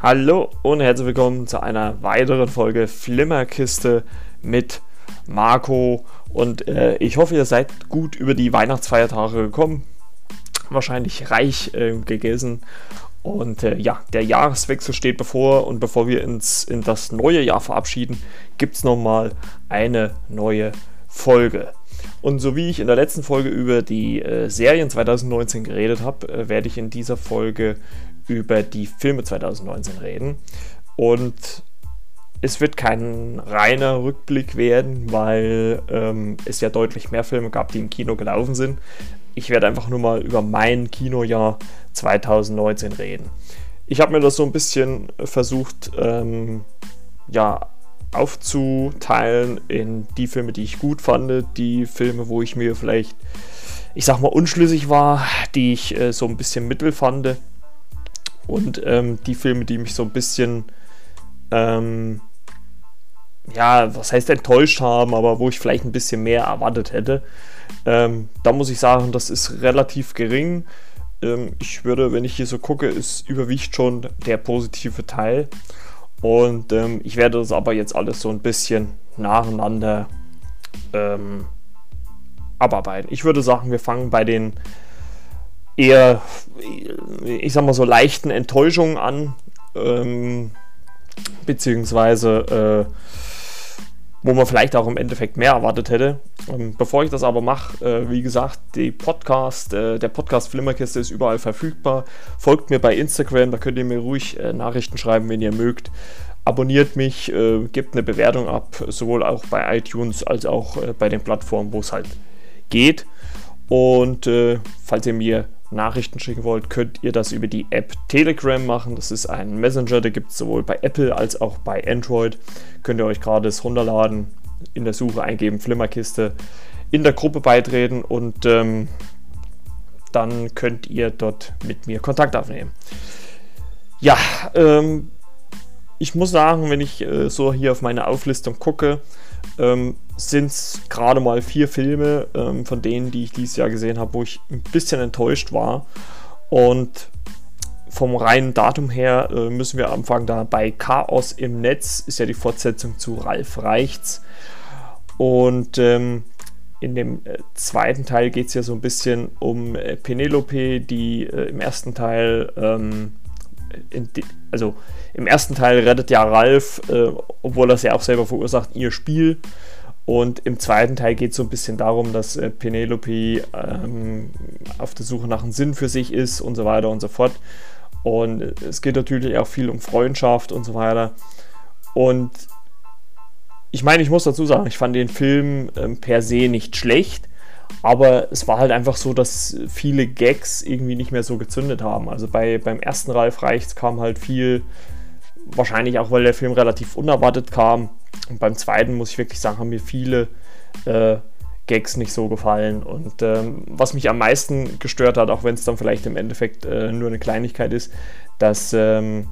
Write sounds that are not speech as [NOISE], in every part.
Hallo und herzlich willkommen zu einer weiteren Folge Flimmerkiste mit Marco. Und äh, ich hoffe, ihr seid gut über die Weihnachtsfeiertage gekommen. Wahrscheinlich reich äh, gegessen. Und äh, ja, der Jahreswechsel steht bevor. Und bevor wir uns in das neue Jahr verabschieden, gibt es nochmal eine neue Folge. Und so wie ich in der letzten Folge über die äh, Serien 2019 geredet habe, äh, werde ich in dieser Folge über die Filme 2019 reden. Und es wird kein reiner Rückblick werden, weil ähm, es ja deutlich mehr Filme gab, die im Kino gelaufen sind. Ich werde einfach nur mal über mein Kinojahr 2019 reden. Ich habe mir das so ein bisschen versucht, ähm, ja, aufzuteilen in die Filme, die ich gut fand, die Filme, wo ich mir vielleicht, ich sag mal, unschlüssig war, die ich äh, so ein bisschen mittel fand und ähm, die Filme, die mich so ein bisschen, ähm, ja, was heißt enttäuscht haben, aber wo ich vielleicht ein bisschen mehr erwartet hätte. Ähm, da muss ich sagen, das ist relativ gering. Ähm, ich würde, wenn ich hier so gucke, ist überwiegt schon der positive Teil. Und ähm, ich werde das aber jetzt alles so ein bisschen nacheinander ähm, abarbeiten. Ich würde sagen, wir fangen bei den eher, ich sag mal so, leichten Enttäuschungen an, ähm, beziehungsweise äh, wo man vielleicht auch im Endeffekt mehr erwartet hätte. Ähm, bevor ich das aber mache, äh, wie gesagt, Podcast, äh, der Podcast Flimmerkiste ist überall verfügbar. Folgt mir bei Instagram, da könnt ihr mir ruhig äh, Nachrichten schreiben, wenn ihr mögt. Abonniert mich, äh, gebt eine Bewertung ab, sowohl auch bei iTunes als auch äh, bei den Plattformen, wo es halt geht. Und äh, falls ihr mir Nachrichten schicken wollt, könnt ihr das über die App Telegram machen. Das ist ein Messenger, der gibt es sowohl bei Apple als auch bei Android. Könnt ihr euch gratis runterladen, in der Suche eingeben, Flimmerkiste, in der Gruppe beitreten und ähm, dann könnt ihr dort mit mir Kontakt aufnehmen. Ja, ähm, ich muss sagen, wenn ich äh, so hier auf meine Auflistung gucke, ähm, sind es gerade mal vier Filme ähm, von denen, die ich dieses Jahr gesehen habe, wo ich ein bisschen enttäuscht war. Und vom reinen Datum her äh, müssen wir anfangen da bei Chaos im Netz, ist ja die Fortsetzung zu Ralf Reichts. Und ähm, in dem äh, zweiten Teil geht es ja so ein bisschen um äh, Penelope, die äh, im ersten Teil, ähm, die, also im ersten Teil rettet ja Ralf, äh, obwohl er es ja auch selber verursacht, ihr Spiel. Und im zweiten Teil geht es so ein bisschen darum, dass äh, Penelope ähm, auf der Suche nach einem Sinn für sich ist und so weiter und so fort. Und es geht natürlich auch viel um Freundschaft und so weiter. Und ich meine, ich muss dazu sagen, ich fand den Film ähm, per se nicht schlecht, aber es war halt einfach so, dass viele Gags irgendwie nicht mehr so gezündet haben. Also bei, beim ersten Ralf Reichts kam halt viel, wahrscheinlich auch, weil der Film relativ unerwartet kam und beim zweiten muss ich wirklich sagen, haben mir viele äh, Gags nicht so gefallen. Und ähm, was mich am meisten gestört hat, auch wenn es dann vielleicht im Endeffekt äh, nur eine Kleinigkeit ist, dass ähm,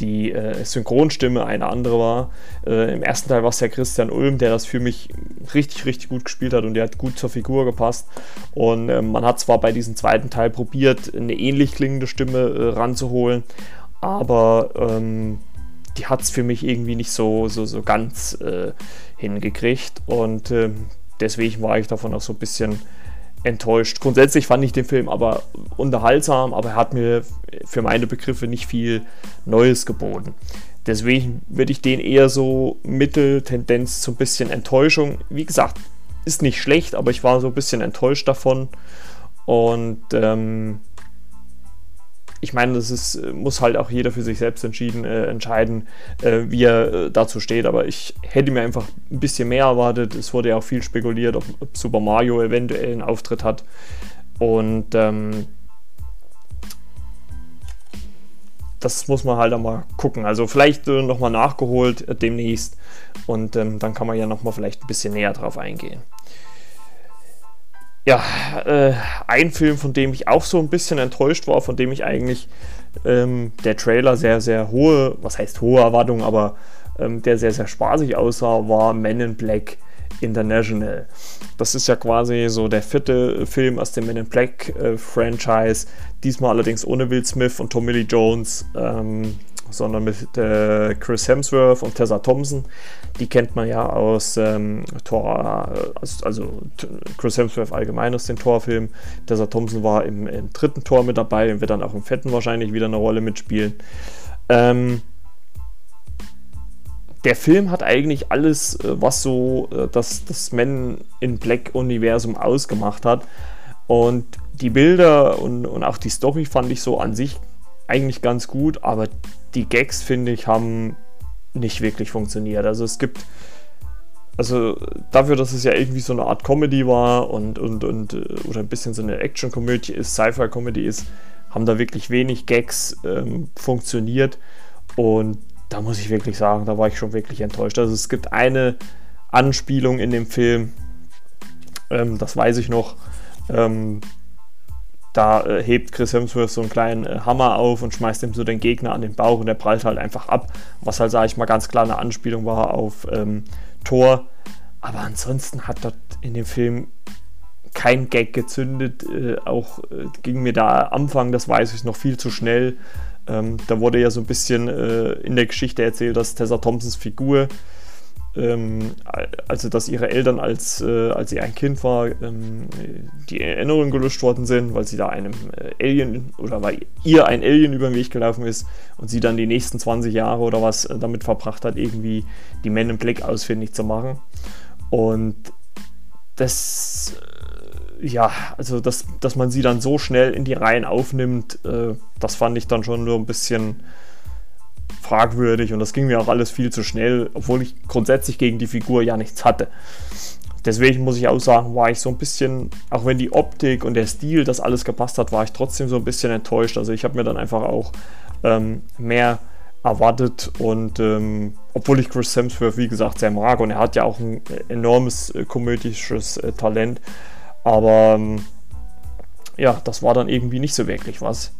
die äh, Synchronstimme eine andere war. Äh, Im ersten Teil war es ja Christian Ulm, der das für mich richtig, richtig gut gespielt hat und der hat gut zur Figur gepasst. Und äh, man hat zwar bei diesem zweiten Teil probiert, eine ähnlich klingende Stimme äh, ranzuholen, aber ähm, die hat es für mich irgendwie nicht so, so, so ganz äh, hingekriegt. Und äh, deswegen war ich davon auch so ein bisschen enttäuscht. Grundsätzlich fand ich den Film aber unterhaltsam, aber er hat mir für meine Begriffe nicht viel Neues geboten. Deswegen würde ich den eher so Mitteltendenz zu ein bisschen Enttäuschung. Wie gesagt, ist nicht schlecht, aber ich war so ein bisschen enttäuscht davon. Und ähm, ich meine, das ist, äh, muss halt auch jeder für sich selbst entschieden, äh, entscheiden, äh, wie er äh, dazu steht. Aber ich hätte mir einfach ein bisschen mehr erwartet. Es wurde ja auch viel spekuliert, ob, ob Super Mario eventuell einen Auftritt hat. Und ähm, das muss man halt einmal gucken. Also vielleicht äh, nochmal nachgeholt äh, demnächst. Und ähm, dann kann man ja nochmal vielleicht ein bisschen näher drauf eingehen. Ja, äh, ein Film, von dem ich auch so ein bisschen enttäuscht war, von dem ich eigentlich ähm, der Trailer sehr, sehr hohe, was heißt hohe Erwartungen, aber ähm, der sehr, sehr spaßig aussah, war Men in Black International. Das ist ja quasi so der vierte Film aus dem Men in Black äh, Franchise. Diesmal allerdings ohne Will Smith und Tommy Lee Jones, ähm, sondern mit äh, Chris Hemsworth und Tessa Thompson. Die kennt man ja aus ähm, Tor, also, also Chris Hemsworth allgemein aus den Torfilmen. Tessa Thompson war im, im, dritten Tor mit dabei und wird dann auch im vierten wahrscheinlich wieder eine Rolle mitspielen. Ähm, der Film hat eigentlich alles, äh, was so äh, das, das Men in Black-Universum ausgemacht hat. Und die Bilder und, und auch die Story fand ich so an sich eigentlich ganz gut, aber die Gags, finde ich, haben nicht wirklich funktioniert. Also es gibt, also dafür, dass es ja irgendwie so eine Art Comedy war und, und, und äh, oder ein bisschen so eine Action-Comedy ist, Sci-Fi-Comedy ist, haben da wirklich wenig Gags ähm, funktioniert. Und da muss ich wirklich sagen, da war ich schon wirklich enttäuscht. Also es gibt eine Anspielung in dem Film, ähm, das weiß ich noch. Ähm, da äh, hebt Chris Hemsworth so einen kleinen äh, Hammer auf und schmeißt ihm so den Gegner an den Bauch und der prallt halt einfach ab. Was halt, sage ich mal, ganz klar eine Anspielung war auf ähm, Thor. Aber ansonsten hat dort in dem Film kein Gag gezündet. Äh, auch äh, ging mir da am Anfang, das weiß ich noch, viel zu schnell. Ähm, da wurde ja so ein bisschen äh, in der Geschichte erzählt, dass Tessa Thompsons Figur, ähm, also dass ihre Eltern, als, äh, als sie ein Kind war, ähm, die Erinnerungen gelöscht worden sind, weil sie da einem äh, Alien oder weil ihr ein Alien über den Weg gelaufen ist und sie dann die nächsten 20 Jahre oder was äh, damit verbracht hat, irgendwie die Men in Black ausfindig zu machen. Und das ja, also dass, dass man sie dann so schnell in die Reihen aufnimmt, äh, das fand ich dann schon nur ein bisschen fragwürdig und das ging mir auch alles viel zu schnell, obwohl ich grundsätzlich gegen die Figur ja nichts hatte. Deswegen muss ich auch sagen, war ich so ein bisschen, auch wenn die Optik und der Stil das alles gepasst hat, war ich trotzdem so ein bisschen enttäuscht. Also ich habe mir dann einfach auch ähm, mehr erwartet und ähm, obwohl ich Chris Hemsworth wie gesagt sehr mag und er hat ja auch ein enormes äh, komödisches äh, Talent, aber ähm, ja, das war dann irgendwie nicht so wirklich was.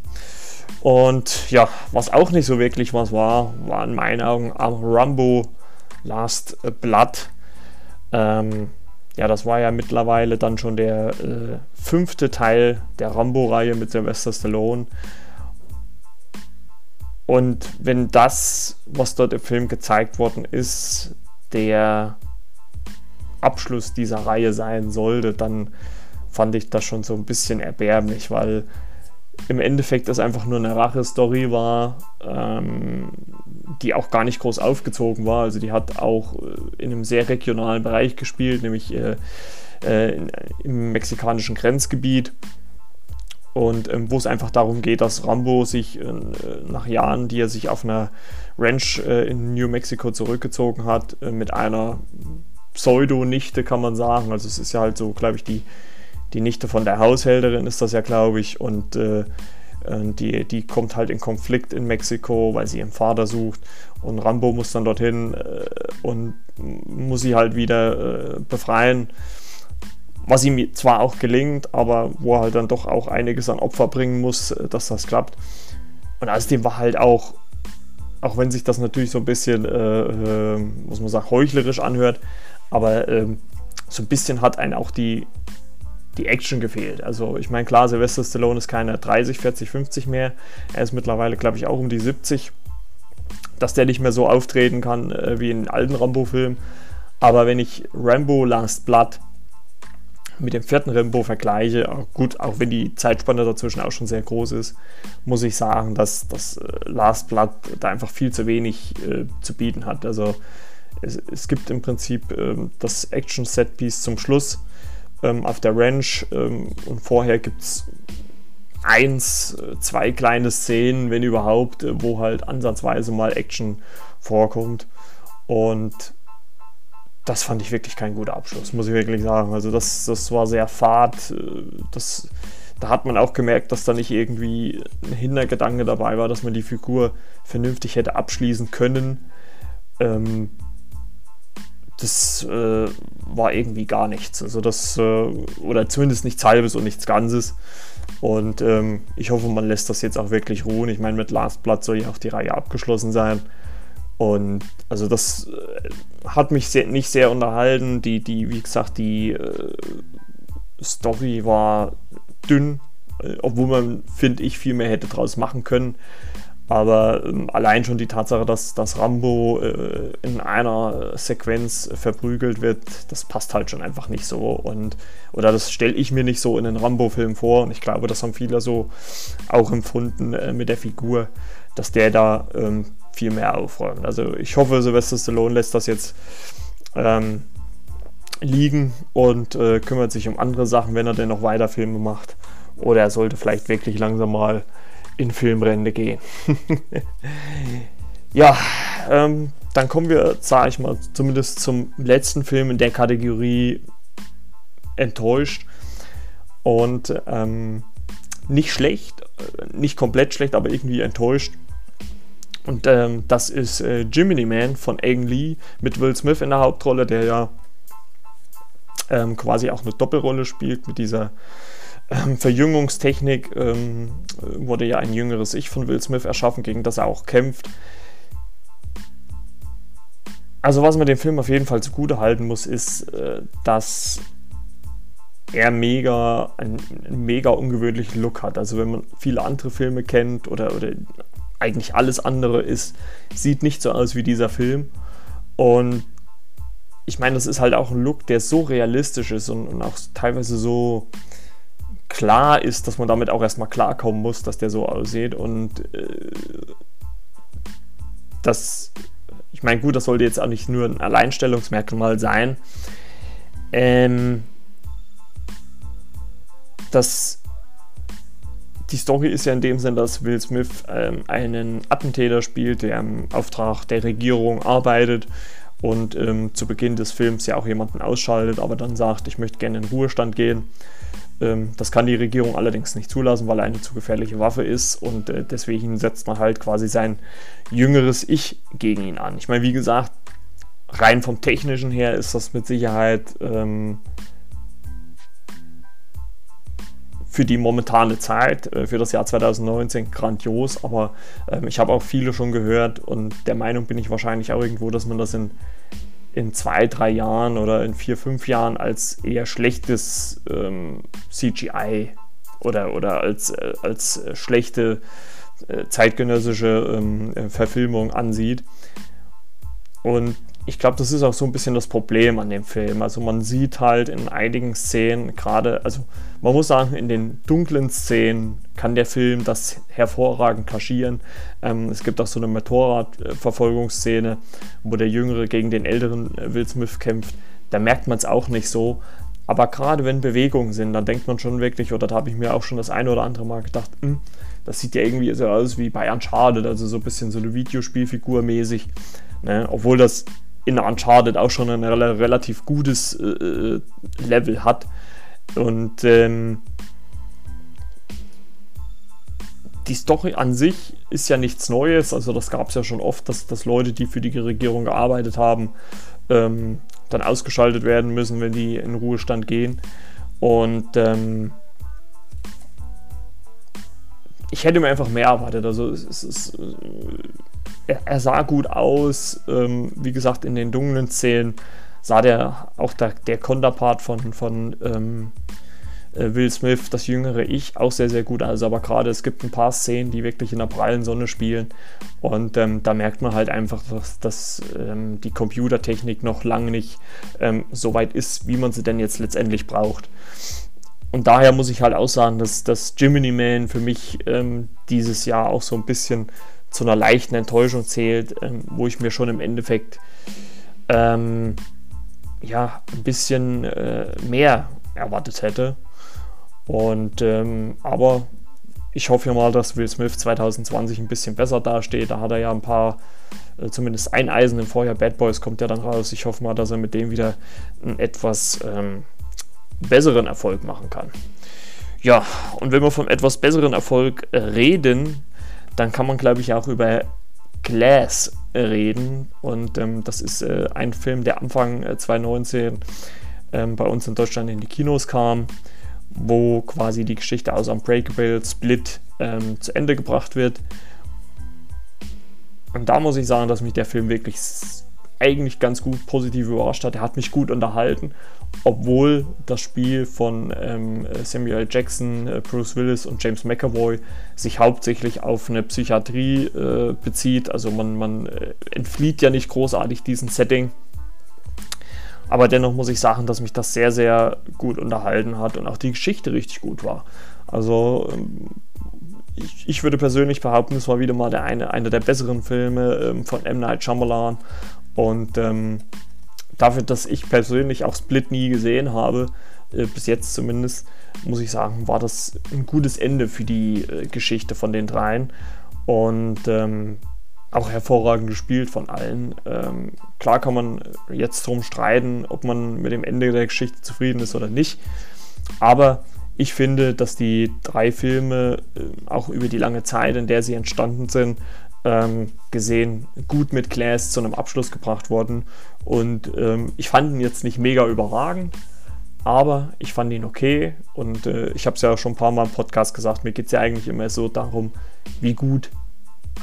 Und ja, was auch nicht so wirklich was war, war in meinen Augen Rambo Last Blood. Ähm, ja, das war ja mittlerweile dann schon der äh, fünfte Teil der Rambo-Reihe mit Sylvester Stallone. Und wenn das, was dort im Film gezeigt worden ist, der Abschluss dieser Reihe sein sollte, dann fand ich das schon so ein bisschen erbärmlich, weil im Endeffekt das einfach nur eine Rache-Story war, ähm, die auch gar nicht groß aufgezogen war. Also die hat auch äh, in einem sehr regionalen Bereich gespielt, nämlich äh, äh, in, im mexikanischen Grenzgebiet. Und ähm, wo es einfach darum geht, dass Rambo sich äh, nach Jahren, die er sich auf einer Ranch äh, in New Mexico zurückgezogen hat, äh, mit einer Pseudo-Nichte kann man sagen. Also es ist ja halt so, glaube ich, die die Nichte von der Haushälterin ist das ja, glaube ich, und äh, die, die kommt halt in Konflikt in Mexiko, weil sie ihren Vater sucht und Rambo muss dann dorthin äh, und muss sie halt wieder äh, befreien, was ihm zwar auch gelingt, aber wo er halt dann doch auch einiges an Opfer bringen muss, äh, dass das klappt. Und außerdem war halt auch, auch wenn sich das natürlich so ein bisschen, äh, äh, muss man sagen, heuchlerisch anhört, aber ähm, so ein bisschen hat einen auch die die Action gefehlt. Also ich meine, klar, Sylvester Stallone ist keine 30, 40, 50 mehr. Er ist mittlerweile, glaube ich, auch um die 70. Dass der nicht mehr so auftreten kann äh, wie in alten Rambo-Filmen. Aber wenn ich Rambo Last Blood mit dem vierten Rambo vergleiche, auch gut, auch wenn die Zeitspanne dazwischen auch schon sehr groß ist, muss ich sagen, dass das äh, Last Blood da einfach viel zu wenig äh, zu bieten hat. Also es, es gibt im Prinzip äh, das Action-Set-Piece zum Schluss, ähm, auf der Ranch ähm, und vorher gibt es eins, äh, zwei kleine Szenen, wenn überhaupt, äh, wo halt ansatzweise mal Action vorkommt. Und das fand ich wirklich kein guter Abschluss, muss ich wirklich sagen. Also das, das war sehr fad. Äh, das, da hat man auch gemerkt, dass da nicht irgendwie ein Hintergedanke dabei war, dass man die Figur vernünftig hätte abschließen können. Ähm, das äh, war irgendwie gar nichts. Also das, äh, oder zumindest nichts halbes und nichts Ganzes. Und ähm, ich hoffe, man lässt das jetzt auch wirklich ruhen. Ich meine, mit Last Blood soll ja auch die Reihe abgeschlossen sein. Und also das äh, hat mich sehr, nicht sehr unterhalten. Die, die, wie gesagt, die äh, Story war dünn, äh, obwohl man, finde ich, viel mehr hätte draus machen können. Aber ähm, allein schon die Tatsache, dass, dass Rambo äh, in einer Sequenz verprügelt wird, das passt halt schon einfach nicht so. Und, oder das stelle ich mir nicht so in einen Rambo-Film vor. Und ich glaube, das haben viele so auch empfunden äh, mit der Figur, dass der da ähm, viel mehr aufräumen. Also ich hoffe, Sylvester Stallone lässt das jetzt ähm, liegen und äh, kümmert sich um andere Sachen, wenn er denn noch weiter Filme macht. Oder er sollte vielleicht wirklich langsam mal in Filmrente gehen. [LAUGHS] ja, ähm, dann kommen wir, sage ich mal, zumindest zum letzten Film in der Kategorie enttäuscht. Und ähm, nicht schlecht, äh, nicht komplett schlecht, aber irgendwie enttäuscht. Und ähm, das ist äh, Jiminy Man von Ang Lee mit Will Smith in der Hauptrolle, der ja ähm, quasi auch eine Doppelrolle spielt mit dieser ähm, Verjüngungstechnik. Ähm, wurde ja ein jüngeres Ich von Will Smith erschaffen, gegen das er auch kämpft. Also was man dem Film auf jeden Fall zugute halten muss, ist, äh, dass er mega, einen, mega ungewöhnlichen Look hat. Also wenn man viele andere Filme kennt oder, oder eigentlich alles andere ist, sieht nicht so aus wie dieser Film. Und ich meine, das ist halt auch ein Look, der so realistisch ist und, und auch teilweise so klar ist, dass man damit auch erstmal klarkommen muss, dass der so aussieht. Und äh, das, ich meine, gut, das sollte jetzt auch nicht nur ein Alleinstellungsmerkmal sein. Ähm, das die Story ist ja in dem Sinn, dass Will Smith ähm, einen Attentäter spielt, der im Auftrag der Regierung arbeitet und ähm, zu Beginn des Films ja auch jemanden ausschaltet, aber dann sagt, ich möchte gerne in Ruhestand gehen. Ähm, das kann die Regierung allerdings nicht zulassen, weil er eine zu gefährliche Waffe ist und äh, deswegen setzt man halt quasi sein jüngeres Ich gegen ihn an. Ich meine, wie gesagt, rein vom technischen her ist das mit Sicherheit ähm, für die momentane Zeit, äh, für das Jahr 2019 grandios, aber ähm, ich habe auch viele schon gehört und der Meinung bin ich wahrscheinlich auch irgendwo, dass man das in, in zwei, drei Jahren oder in vier, fünf Jahren als eher schlechtes ähm, CGI oder, oder als, äh, als schlechte äh, zeitgenössische ähm, äh, Verfilmung ansieht. Und ich glaube, das ist auch so ein bisschen das Problem an dem Film. Also man sieht halt in einigen Szenen gerade, also man muss sagen, in den dunklen Szenen kann der Film das hervorragend kaschieren. Ähm, es gibt auch so eine Motorradverfolgungsszene, wo der Jüngere gegen den älteren äh, Will Smith kämpft. Da merkt man es auch nicht so. Aber gerade wenn Bewegungen sind, dann denkt man schon wirklich, oder da habe ich mir auch schon das eine oder andere Mal gedacht, hm, das sieht ja irgendwie so aus wie bei Uncharted, also so ein bisschen so eine Videospielfigur mäßig. Ne? Obwohl das in Uncharted auch schon ein relativ gutes äh, äh, Level hat. Und ähm, die Story an sich ist ja nichts Neues. Also das gab es ja schon oft, dass, dass Leute, die für die Regierung gearbeitet haben, ähm, dann ausgeschaltet werden müssen, wenn die in Ruhestand gehen. Und ähm, ich hätte mir einfach mehr erwartet. Also es, es, er, sah gut aus. Ähm, wie gesagt, in den dunklen Szenen sah der auch der, der Konterpart von, von ähm, äh, Will Smith, das jüngere Ich, auch sehr, sehr gut aus. Aber gerade es gibt ein paar Szenen, die wirklich in der prallen Sonne spielen. Und ähm, da merkt man halt einfach, dass, dass ähm, die Computertechnik noch lange nicht ähm, so weit ist, wie man sie denn jetzt letztendlich braucht. Und daher muss ich halt auch sagen, dass, dass Jiminy Man für mich ähm, dieses Jahr auch so ein bisschen zu einer leichten Enttäuschung zählt, ähm, wo ich mir schon im Endeffekt ähm, ja ein bisschen äh, mehr erwartet hätte. Und ähm, aber ich hoffe ja mal, dass Will Smith 2020 ein bisschen besser dasteht. Da hat er ja ein paar, äh, zumindest ein Eisen im Vorjahr. Bad Boys kommt ja dann raus. Ich hoffe mal, dass er mit dem wieder einen etwas ähm, besseren Erfolg machen kann. Ja, und wenn wir vom etwas besseren Erfolg reden, dann kann man, glaube ich, auch über Glass reden. Und ähm, das ist äh, ein Film, der Anfang äh, 2019 ähm, bei uns in Deutschland in die Kinos kam. wo quasi die Geschichte aus Unbreakable Split ähm, zu Ende gebracht wird. Und da muss ich sagen, dass mich der Film wirklich eigentlich ganz gut positiv überrascht hat. Er hat mich gut unterhalten, obwohl das Spiel von ähm, Samuel Jackson, äh, Bruce Willis und James McAvoy sich hauptsächlich auf eine Psychiatrie äh, bezieht. Also man, man äh, entflieht ja nicht großartig diesem Setting. Aber dennoch muss ich sagen, dass mich das sehr, sehr gut unterhalten hat und auch die Geschichte richtig gut war. Also ähm, ich, ich, würde persönlich behaupten, es war wieder mal der eine, einer der besseren Filme ähm, von M. Night Shyamalan. Und ähm, dafür, dass ich persönlich auch Split nie gesehen habe, äh, bis jetzt zumindest, muss ich sagen, war das ein gutes Ende für die äh, Geschichte von den dreien. Und ähm, auch hervorragend gespielt von allen. Ähm, klar kann man jetzt drum streiten, ob man mit dem Ende der Geschichte zufrieden ist oder nicht. Aber ich finde, dass die drei Filme äh, auch über die lange Zeit, in der sie entstanden sind, ähm, gesehen, gut mit Glass zu einem Abschluss gebracht worden. Und ähm, ich fand ihn jetzt nicht mega überragend, aber ich fand ihn okay. Und äh, ich habe es ja schon ein paar Mal im Podcast gesagt, mir geht es ja eigentlich immer so darum, wie gut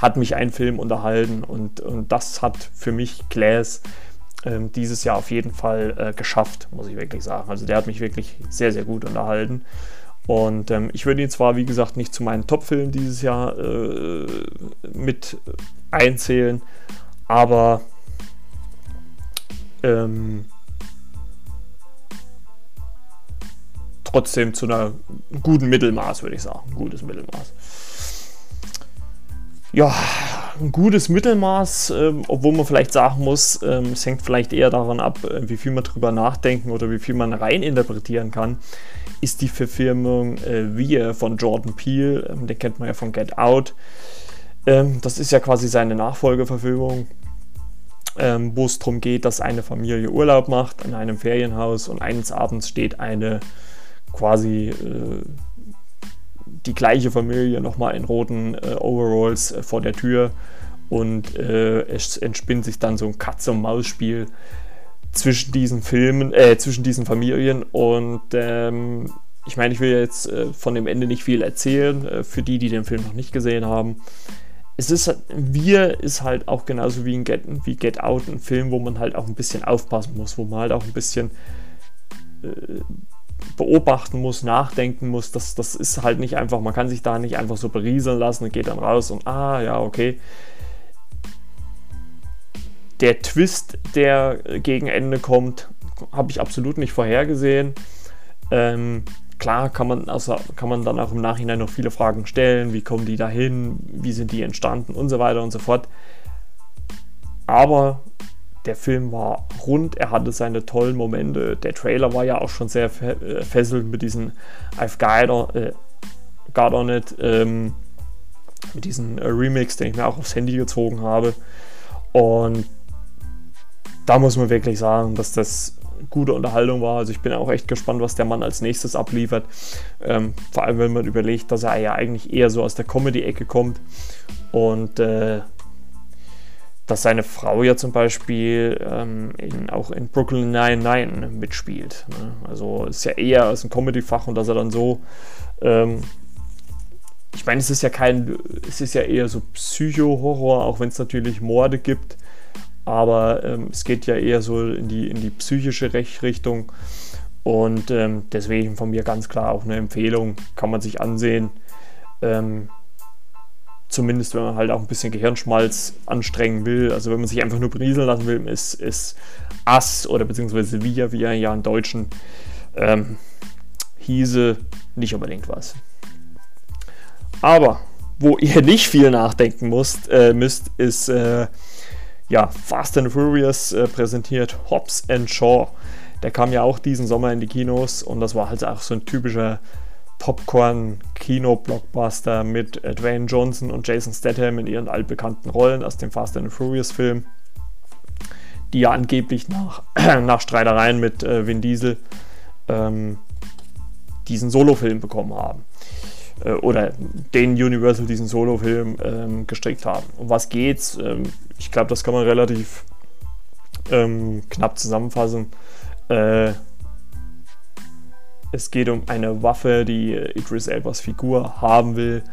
hat mich ein Film unterhalten. Und, und das hat für mich Glass ähm, dieses Jahr auf jeden Fall äh, geschafft, muss ich wirklich sagen. Also der hat mich wirklich sehr, sehr gut unterhalten. Und ähm, ich würde ihn zwar, wie gesagt, nicht zu meinen Top-Filmen dieses Jahr äh, mit einzählen, aber ähm, trotzdem zu einer guten Mittelmaß, würde ich sagen. Gutes Mittelmaß. Ja, ein gutes Mittelmaß, ähm, obwohl man vielleicht sagen muss, ähm, es hängt vielleicht eher daran ab, äh, wie viel man drüber nachdenken oder wie viel man rein interpretieren kann ist die Verfilmung äh, Wir von Jordan Peele. Ähm, den kennt man ja von Get Out. Ähm, das ist ja quasi seine Nachfolgeverfilmung, ähm, wo es darum geht, dass eine Familie Urlaub macht in einem Ferienhaus und eines Abends steht eine quasi äh, die gleiche Familie nochmal in roten äh, Overalls äh, vor der Tür und äh, es entspinnt sich dann so ein Katz-und-Maus-Spiel zwischen diesen Filmen, äh, zwischen diesen Familien und ähm, ich meine, ich will jetzt äh, von dem Ende nicht viel erzählen, äh, für die, die den Film noch nicht gesehen haben. Es ist, Wir ist halt auch genauso wie, Get, wie Get Out ein Film, wo man halt auch ein bisschen aufpassen muss, wo man halt auch ein bisschen äh, beobachten muss, nachdenken muss. Das, das ist halt nicht einfach, man kann sich da nicht einfach so berieseln lassen und geht dann raus und ah, ja, okay der Twist, der gegen Ende kommt, habe ich absolut nicht vorhergesehen. Ähm, klar kann man, also kann man dann auch im Nachhinein noch viele Fragen stellen. Wie kommen die dahin? Wie sind die entstanden? Und so weiter und so fort. Aber der Film war rund, er hatte seine tollen Momente. Der Trailer war ja auch schon sehr äh, fesselnd mit diesem I've Got äh, got on It, ähm, mit diesem äh, Remix, den ich mir auch aufs Handy gezogen habe. Und da muss man wirklich sagen, dass das gute Unterhaltung war. Also ich bin auch echt gespannt, was der Mann als nächstes abliefert. Ähm, vor allem, wenn man überlegt, dass er ja eigentlich eher so aus der Comedy-Ecke kommt und äh, dass seine Frau ja zum Beispiel ähm, in, auch in Brooklyn 99 mitspielt. Ne? Also ist ja eher aus dem Comedy-Fach und dass er dann so ähm, ich meine, es ist ja kein, es ist ja eher so Psycho-Horror, auch wenn es natürlich Morde gibt aber ähm, es geht ja eher so in die, in die psychische Richtung und ähm, deswegen von mir ganz klar auch eine Empfehlung, kann man sich ansehen. Ähm, zumindest wenn man halt auch ein bisschen Gehirnschmalz anstrengen will. Also wenn man sich einfach nur berieseln lassen will, ist, ist Ass oder beziehungsweise Wir, wie er ja im Deutschen ähm, hieße, nicht unbedingt was. Aber wo ihr nicht viel nachdenken müsst, äh, müsst ist äh, ja, Fast and Furious äh, präsentiert Hobbs and Shaw. Der kam ja auch diesen Sommer in die Kinos und das war halt auch so ein typischer Popcorn-Kino-Blockbuster mit Dwayne Johnson und Jason Statham in ihren altbekannten Rollen aus dem Fast and Furious-Film, die ja angeblich nach, [CLEARS THROAT] nach Streitereien mit äh, Vin Diesel ähm, diesen Solo-Film bekommen haben äh, oder den Universal diesen Solo-Film ähm, gestrickt haben. Um was geht's? Ähm, ich glaube, das kann man relativ ähm, knapp zusammenfassen. Äh, Es geht um eine Waffe, die Idris Elbas Figur haben will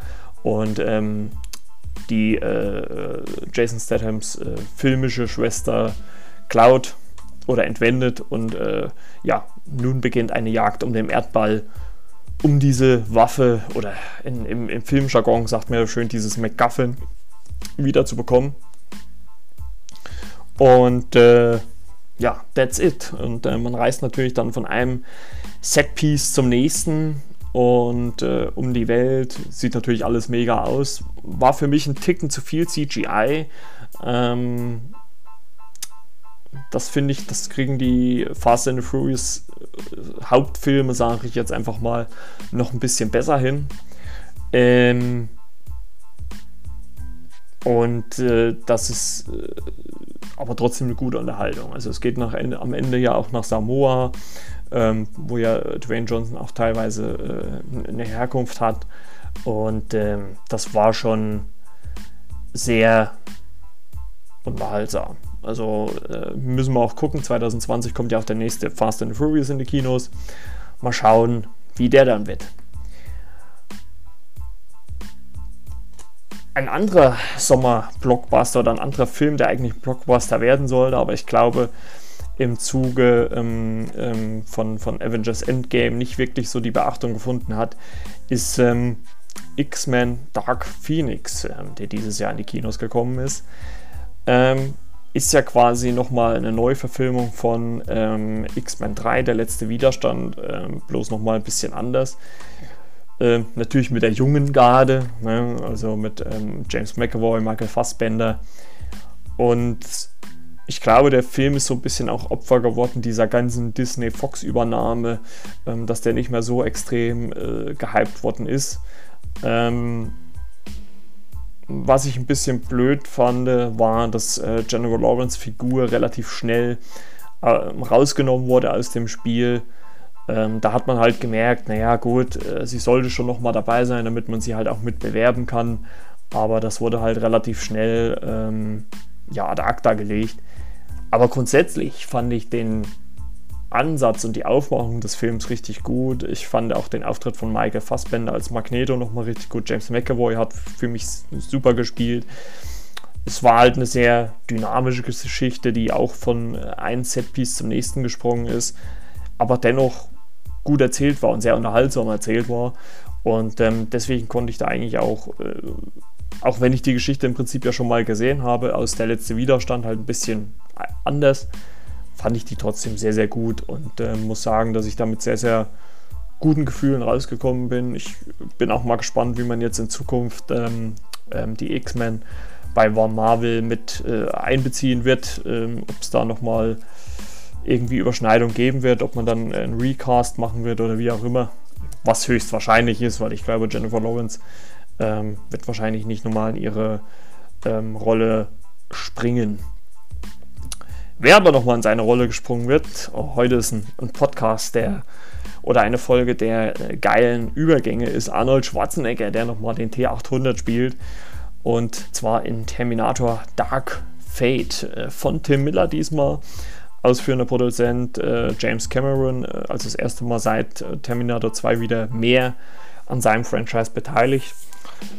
und ähm, die äh, Jason Stathams äh, filmische Schwester klaut oder entwendet und äh, ja, nun beginnt eine Jagd um den Erdball, um diese Waffe oder in, im, im Filmjargon sagt man ja schön dieses MacGuffin wieder zu bekommen. Und äh, ja, that's it. Und äh, man reist natürlich dann von einem Setpiece zum nächsten und äh, um die Welt. Sieht natürlich alles mega aus. War für mich ein Ticken zu viel CGI. Ähm, das finde ich, das kriegen die Fast and Furious äh, Hauptfilme, sage ich jetzt einfach mal, noch ein bisschen besser hin. Ähm, und äh, das ist äh, aber trotzdem eine gute Unterhaltung. Also es geht nach am Ende ja auch nach Samoa, ähm, wo ja Dwayne Johnson auch teilweise äh, eine Herkunft hat. Und ähm, das war schon sehr unterhaltsam. Also äh, müssen wir auch gucken. 2020 kommt ja auch der nächste Fast and Furious in die Kinos. Mal schauen, wie der dann wird. Ein anderer Sommer-Blockbuster oder ein anderer Film, der eigentlich Blockbuster werden sollte, aber ich glaube, im Zuge ähm, ähm, von, von Avengers Endgame nicht wirklich so die Beachtung gefunden hat, ist ähm, X-Men Dark Phoenix, ähm, der dieses Jahr in die Kinos gekommen ist. Ähm, ist ja quasi nochmal eine Neuverfilmung von ähm, X-Men 3, der letzte Widerstand, bloß nochmal ein bisschen anders. Natürlich mit der jungen Garde, ne? also mit James McAvoy, Michael Fassbender und ich glaube, der Film ist so ein bisschen auch Opfer geworden dieser ganzen Disney-Fox-Übernahme, ähm, dass der nicht mehr so extrem äh, gehypt worden ist. Ähm, was ich ein bisschen blöd fand, war, dass äh, General Lawrence Figur relativ schnell äh, rausgenommen wurde aus dem Spiel. Ähm, da hat man halt gemerkt, naja gut, äh, sie sollte schon nochmal dabei sein, damit man sie halt auch mit bewerben kann. Aber das wurde halt relativ schnell ähm, ja, ad acta gelegt. Aber grundsätzlich fand ich den Ansatz und die Aufmachung des Films richtig gut. Ich fand auch den Auftritt von Michael Fassbender als Magneto nochmal richtig gut. James McAvoy hat für mich super gespielt. Es war halt eine sehr dynamische Geschichte, die auch von einem Setpiece zum nächsten gesprungen ist, aber dennoch gut erzählt war und sehr unterhaltsam erzählt war. Und ähm, deswegen konnte ich da eigentlich auch äh, auch wenn ich die Geschichte im Prinzip ja schon mal gesehen habe, aus der letzte Widerstand halt ein bisschen anders, fand ich die trotzdem sehr, sehr gut und äh, muss sagen, dass ich damit sehr, sehr guten Gefühlen rausgekommen bin. Ich bin auch mal gespannt, wie man jetzt in Zukunft ähm, ähm, die X-Men bei Marvel mit äh, einbeziehen wird, ähm, ob es da nochmal irgendwie Überschneidung geben wird, ob man dann einen Recast machen wird oder wie auch immer, was höchstwahrscheinlich ist, weil ich glaube, Jennifer Lawrence ähm, wird wahrscheinlich nicht normal in ihre ähm, Rolle springen. Wer aber nochmal in seine Rolle gesprungen wird, oh, heute ist ein, ein, Podcast, der oder eine Folge der äh, geilen Übergänge ist Arnold Schwarzenegger, der nochmal den T800 spielt und zwar in Terminator Dark Fate äh, von Tim Miller diesmal. Ausführender Produzent äh, James Cameron, äh, also das erste Mal seit äh, Terminator 2 wieder mehr an seinem Franchise beteiligt.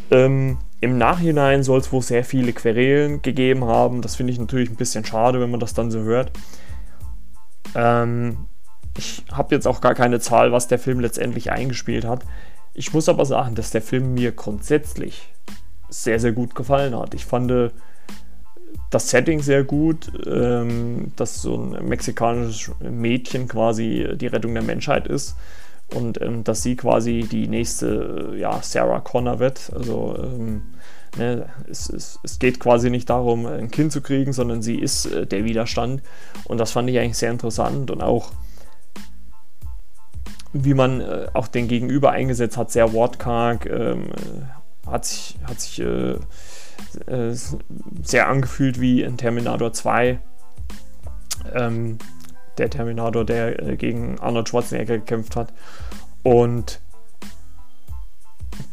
Ähm, Im Nachhinein soll es wohl sehr viele Querelen gegeben haben. Das finde ich natürlich ein bisschen schade, wenn man das dann so hört. Ähm, ich habe jetzt auch gar keine Zahl, was der Film letztendlich eingespielt hat. Ich muss aber sagen, dass der Film mir grundsätzlich sehr, sehr gut gefallen hat. Ich fand äh, das Setting sehr gut, ähm, dass so ein mexikanisches Mädchen quasi die Rettung der Menschheit ist und ähm, dass sie quasi die nächste ja, Sarah Connor wird. Also ähm, ne, es, es, es, geht quasi nicht darum, ein Kind zu kriegen, sondern sie ist äh, der Widerstand. Und das fand ich eigentlich sehr interessant und auch wie man äh, auch den Gegenüber eingesetzt hat, sehr wortkarg, ähm, hat sich, hat sich äh, äh sehr angefühlt wie in Terminator 2. Ähm, der Terminator, der äh, gegen Arnold Schwarzenegger gekämpft hat. Und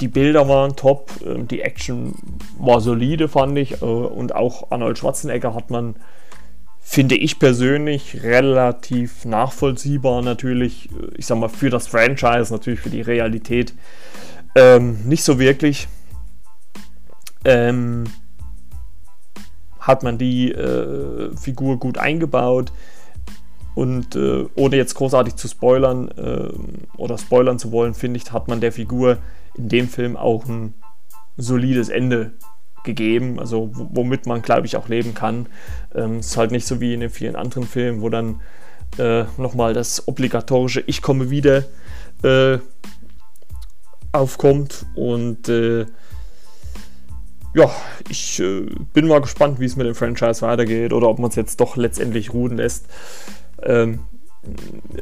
die Bilder waren top, ähm, die Action war solide, fand ich. Äh, und auch Arnold Schwarzenegger hat man finde ich persönlich relativ nachvollziehbar natürlich. Ich sag mal, für das Franchise, natürlich für die Realität ähm, nicht so wirklich. Ähm, hat man die äh, Figur gut eingebaut. Und äh, ohne jetzt großartig zu spoilern äh, oder spoilern zu wollen, finde ich, hat man der Figur in dem Film auch ein solides Ende gegeben, also womit man, glaube ich, auch leben kann. Ähm, es ist halt nicht so wie in den vielen anderen Filmen, wo dann äh, nochmal das obligatorische Ich komme wieder äh, aufkommt. Und äh, ja, ich äh, bin mal gespannt, wie es mit dem Franchise weitergeht oder ob man es jetzt doch letztendlich ruhen lässt. Ähm,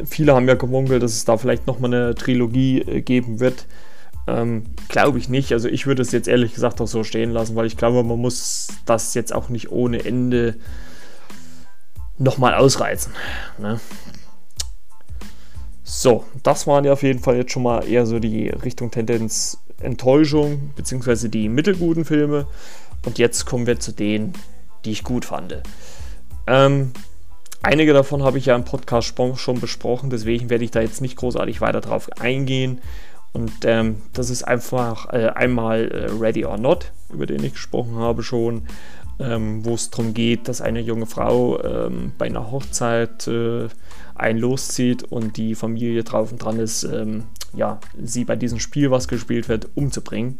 viele haben ja gemunkelt, dass es da vielleicht nochmal eine Trilogie äh, geben wird. Ähm, glaube ich nicht. Also ich würde es jetzt ehrlich gesagt auch so stehen lassen, weil ich glaube, man muss das jetzt auch nicht ohne Ende nochmal ausreizen. Ne? So, das waren ja auf jeden Fall jetzt schon mal eher so die Richtung Tendenz Enttäuschung, beziehungsweise die mittelguten Filme. Und jetzt kommen wir zu denen, die ich gut fand. Ähm, einige davon habe ich ja im Podcast schon besprochen, deswegen werde ich da jetzt nicht großartig weiter drauf eingehen. Und ähm, das ist einfach äh, einmal äh, Ready or Not, über den ich gesprochen habe schon, ähm, wo es darum geht, dass eine junge Frau ähm, bei einer Hochzeit äh, ein loszieht und die Familie drauf und dran ist, ähm, ja, sie bei diesem Spiel, was gespielt wird, umzubringen.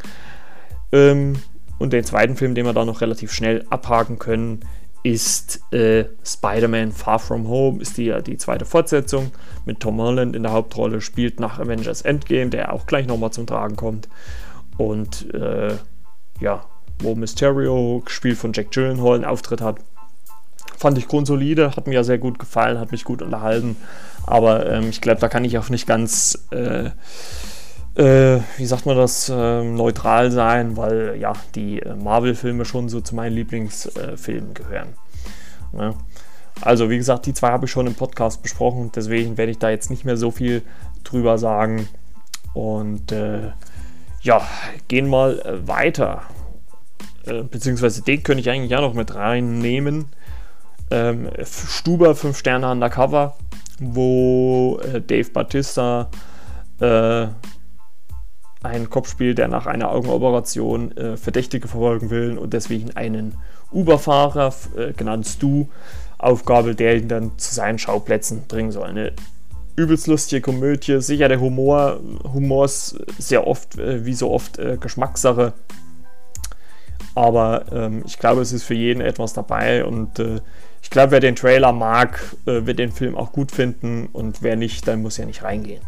Ähm, und den zweiten Film, den wir da noch relativ schnell abhaken können, ist äh, Spider-Man Far From Home, ist die, die zweite Fortsetzung mit Tom Holland in der Hauptrolle, spielt nach Avengers Endgame, der auch gleich nochmal zum Tragen kommt. Und äh, ja, wo Mysterio, gespielt von Jack Gyllenhaal, einen Auftritt hat. Fand ich grundsolide, hat mir ja sehr gut gefallen, hat mich gut unterhalten. Aber ähm, ich glaube, da kann ich auch nicht ganz, äh, äh, wie sagt man das, äh, neutral sein, weil ja, die äh, Marvel-Filme schon so zu meinen Lieblingsfilmen gehören. Ne? Also, wie gesagt, die zwei habe ich schon im Podcast besprochen, deswegen werde ich da jetzt nicht mehr so viel drüber sagen. Und äh, ja, gehen mal äh, weiter. beziehungsweise den könnte ich eigentlich ja noch mit reinnehmen. Ähm, Stuber 5 Sterne Undercover wo äh, Dave Batista äh, einen Kopf spielt, der nach einer Augenoperation äh, Verdächtige verfolgen will und deswegen einen Uber-Fahrer, äh, genannt Stu, aufgabelt, der ihn dann zu seinen Schauplätzen bringen soll. Eine übelst lustige Komödie. Sicher der Humor, Humor ist sehr oft, äh, wie so oft, äh, Geschmackssache. Aber ähm, ich glaube, es ist für jeden etwas dabei und äh, ich glaube, wer den Trailer mag, äh, wird den Film auch gut finden und wer nicht, dann muss ja nicht reingehen.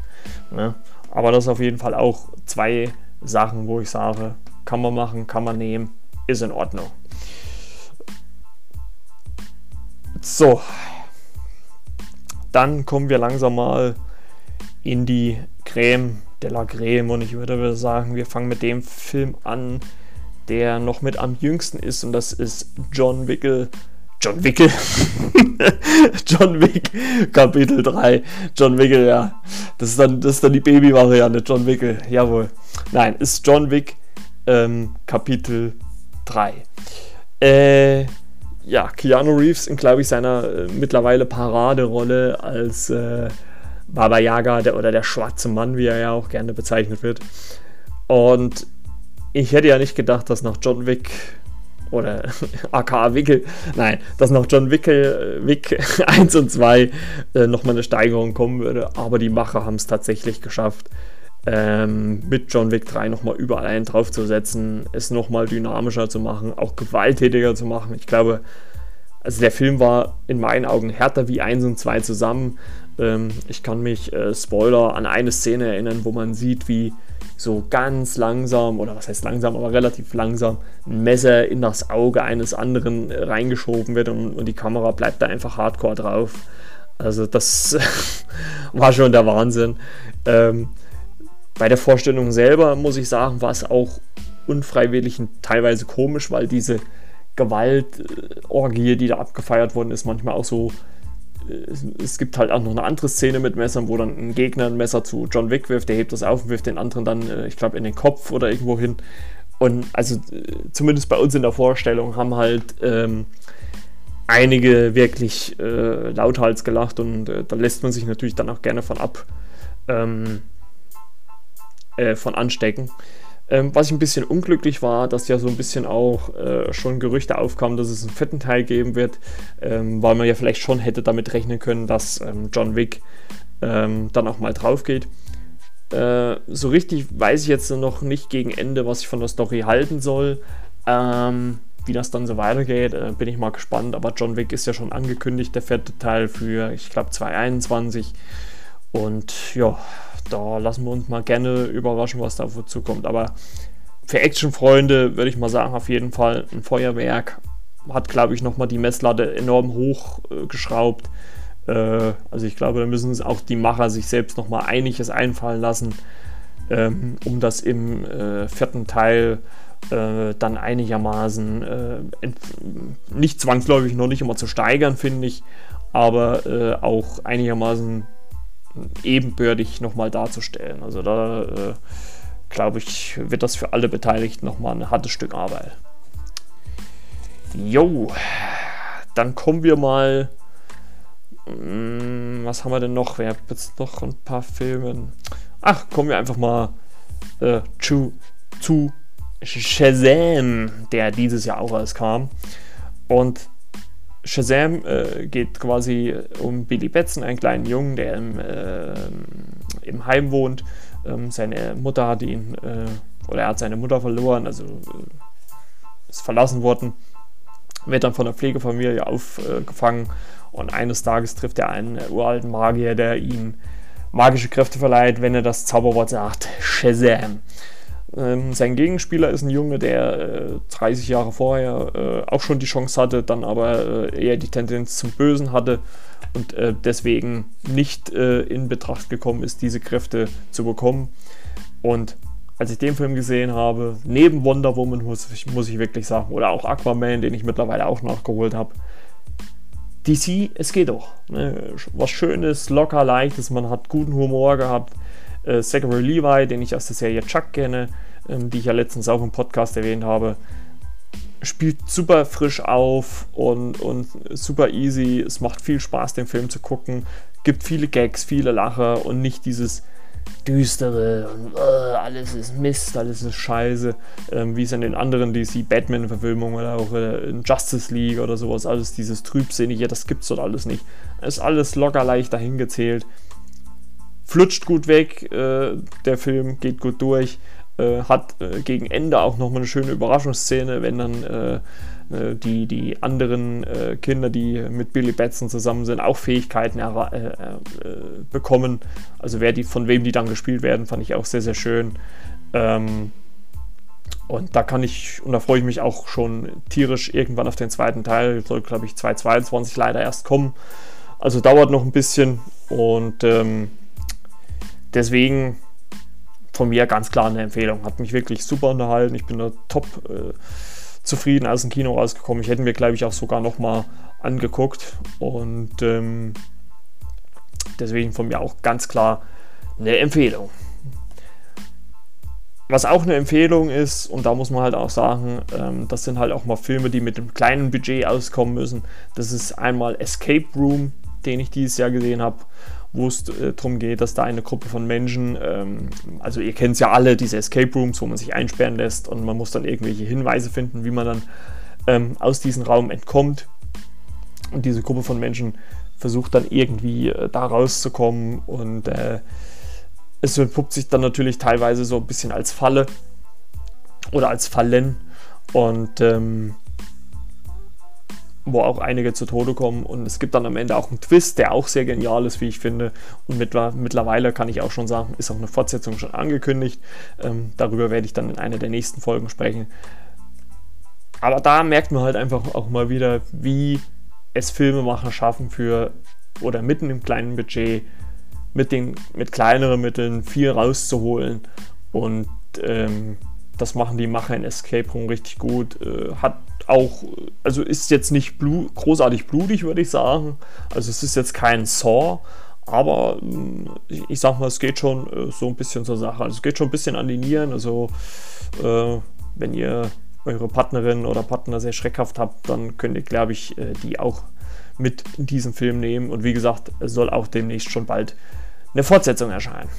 Ne? Aber das ist auf jeden Fall auch zwei Sachen, wo ich sage, kann man machen, kann man nehmen, ist in Ordnung. So, dann kommen wir langsam mal in die Creme de la Creme und ich würde sagen, wir fangen mit dem Film an, der noch mit am jüngsten ist und das ist John Wickel John Wickel. [LAUGHS] John Wick, Kapitel 3. John Wickel, ja. Das ist dann, das ist dann die Baby-Variante. John Wickel, jawohl. Nein, ist John Wick, ähm, Kapitel 3. Äh, ja, Keanu Reeves in, glaube ich, seiner äh, mittlerweile Paraderolle als äh, Baba Yaga der, oder der schwarze Mann, wie er ja auch gerne bezeichnet wird. Und ich hätte ja nicht gedacht, dass nach John Wick oder [LAUGHS] aka Wickel, nein, dass noch John Wickel, äh, Wick [LAUGHS] 1 und 2 äh, nochmal eine Steigerung kommen würde, aber die Macher haben es tatsächlich geschafft, ähm, mit John Wick 3 nochmal überall einen draufzusetzen, es nochmal dynamischer zu machen, auch gewalttätiger zu machen. Ich glaube, also der Film war in meinen Augen härter wie 1 und 2 zusammen. Ähm, ich kann mich, äh, Spoiler, an eine Szene erinnern, wo man sieht, wie so ganz langsam, oder was heißt langsam, aber relativ langsam, ein Messer in das Auge eines anderen äh, reingeschoben wird und, und die Kamera bleibt da einfach hardcore drauf. Also das [LAUGHS] war schon der Wahnsinn. Ähm, bei der Vorstellung selber, muss ich sagen, war es auch unfreiwillig und teilweise komisch, weil diese Gewaltorgie, die da abgefeiert worden ist, manchmal auch so es gibt halt auch noch eine andere Szene mit Messern, wo dann ein Gegner ein Messer zu John Wick wirft, der hebt das auf und wirft den anderen dann, äh, ich glaube, in den Kopf oder irgendwo hin. Und also äh, zumindest bei uns in der Vorstellung haben halt ähm, einige wirklich äh, lauthals gelacht und äh, da lässt man sich natürlich dann auch gerne von ab, ähm, äh, von anstecken. Ähm, was ich ein bisschen unglücklich war, dass ja so ein bisschen auch äh, schon Gerüchte aufkamen, dass es einen vierten Teil geben wird, ähm, weil man ja vielleicht schon hätte damit rechnen können, dass ähm, John Wick ähm, dann auch mal drauf geht. Äh, so richtig weiß ich jetzt noch nicht gegen Ende, was ich von der Story halten soll. Ähm, wie das dann so weitergeht, äh, bin ich mal gespannt. Aber John Wick ist ja schon angekündigt, der vierte Teil für, ich glaube, 2021. Und ja, da lassen wir uns mal gerne überraschen, was da zukommt. Aber für Actionfreunde würde ich mal sagen, auf jeden Fall ein Feuerwerk. Hat, glaube ich, nochmal die Messlatte enorm hoch äh. Äh, also ich glaube, da müssen auch die Macher sich selbst nochmal einiges einfallen lassen, ähm, um das im äh, vierten Teil äh, dann einigermaßen äh, nicht zwangsläufig noch nicht immer zu steigern, finde ich, aber äh, auch einigermaßen ebenbürtig nochmal darzustellen. Also da äh, glaube ich, wird das für alle Beteiligten nochmal ein hartes Stück Arbeit. Jo, dann kommen wir mal. Mh, hm, was haben wir denn noch? Wer hat jetzt noch ein paar Filme? Ach, kommen wir einfach mal äh, zu, zu Shazam, der dieses Jahr auch rauskam. Und Shazam äh, geht quasi um Billy Batson, einen kleinen Jungen, der im, äh, im Heim wohnt. Ähm, seine Mutter hat ihn, äh, oder er hat seine Mutter verloren, also äh, ist verlassen worden, wird dann von der Pflegefamilie aufgefangen und eines Tages trifft er einen uralten Magier, der ihm magische Kräfte verleiht, wenn er das Zauberwort sagt, Shazam. Ähm, sein Gegenspieler ist ein Junge, der äh, 30 Jahre vorher äh, auch schon die Chance hatte, dann aber äh, eher die Tendenz zum Bösen hatte und äh, deswegen nicht äh, in Betracht gekommen ist, diese Kräfte zu bekommen. Und als ich den Film gesehen habe, neben Wonder Woman muss ich, muss ich wirklich sagen, oder auch Aquaman, den ich mittlerweile auch nachgeholt habe, DC, es geht doch. Ne? Was Schönes, locker, leichtes, man hat guten Humor gehabt äh, Zachary Levi, den ich aus der Serie Chuck kenne, ähm, die ich ja letztens auch im Podcast erwähnt habe, spielt super frisch auf und, und super easy. Es macht viel Spaß, den Film zu gucken. Gibt viele Gags, viele Lacher und nicht dieses düstere und uh, alles ist Mist, alles ist Scheiße, ähm, wie es in den anderen DC Batman-Verfilmungen oder auch äh, in Justice League oder sowas, alles dieses Trübsinnige, das gibt's dort alles nicht. Ist alles locker leicht dahingezählt flutscht gut weg, äh, der Film geht gut durch, äh, hat äh, gegen Ende auch nochmal eine schöne Überraschungsszene, wenn dann äh, äh, die, die anderen Kinder, die mit Billy Batson zusammen sind, auch Fähigkeiten bekommen. Also wer die, von wem die dann gespielt werden, fand ich auch sehr, sehr schön. Ähm, und da kann ich, und da freue ich mich auch schon tierisch irgendwann auf den zweiten Teil. Soll, glaube ich, 2022 leider erst kommen. Also dauert noch ein bisschen. Und ähm, deswegen von mir ganz klar eine Empfehlung. Hat mich wirklich super unterhalten. Ich bin da top äh, zufrieden aus dem Kino rausgekommen. Ich hätte mir, glaube ich, auch sogar nochmal angeguckt. Und ähm, deswegen von mir auch ganz klar eine Empfehlung. Was auch eine Empfehlung ist, und da muss man halt auch sagen, ähm, das sind halt auch mal Filme, die mit einem kleinen Budget auskommen müssen. Das ist einmal Escape Room, den ich dieses Jahr gesehen habe wo es äh, darum geht, dass da eine Gruppe von Menschen, ähm, also ihr kennt es ja alle, diese Escape Rooms, wo man sich einsperren lässt und man muss dann irgendwelche Hinweise finden, wie man dann ähm, aus diesem Raum entkommt. Und diese Gruppe von Menschen versucht dann irgendwie äh, da rauszukommen und äh, es entpuppt sich dann natürlich teilweise so ein bisschen als Falle oder als Fallen und ähm, wo auch einige zu Tode kommen. Und es gibt dann am Ende auch einen Twist, der auch sehr genial ist, wie ich finde. Und mittlerweile kann ich auch schon sagen, ist auch eine Fortsetzung schon angekündigt. Ähm, darüber werde ich dann in einer der nächsten Folgen sprechen. Aber da merkt man halt einfach auch mal wieder, wie es Filmemacher schaffen für oder mitten im kleinen Budget mit, den, mit kleineren Mitteln viel rauszuholen. Und ähm, das machen die Macher in Escape Room richtig gut. Äh, hat auch, also ist jetzt nicht blu großartig blutig, würde ich sagen. Also es ist jetzt kein Saw, aber ich, ich sag mal, es geht schon äh, so ein bisschen zur Sache. Also es geht schon ein bisschen an die Nieren. Also äh, wenn ihr eure Partnerin oder Partner sehr schreckhaft habt, dann könnt ihr, glaube ich, äh, die auch mit in diesen Film nehmen. Und wie gesagt, es soll auch demnächst schon bald eine Fortsetzung erscheinen.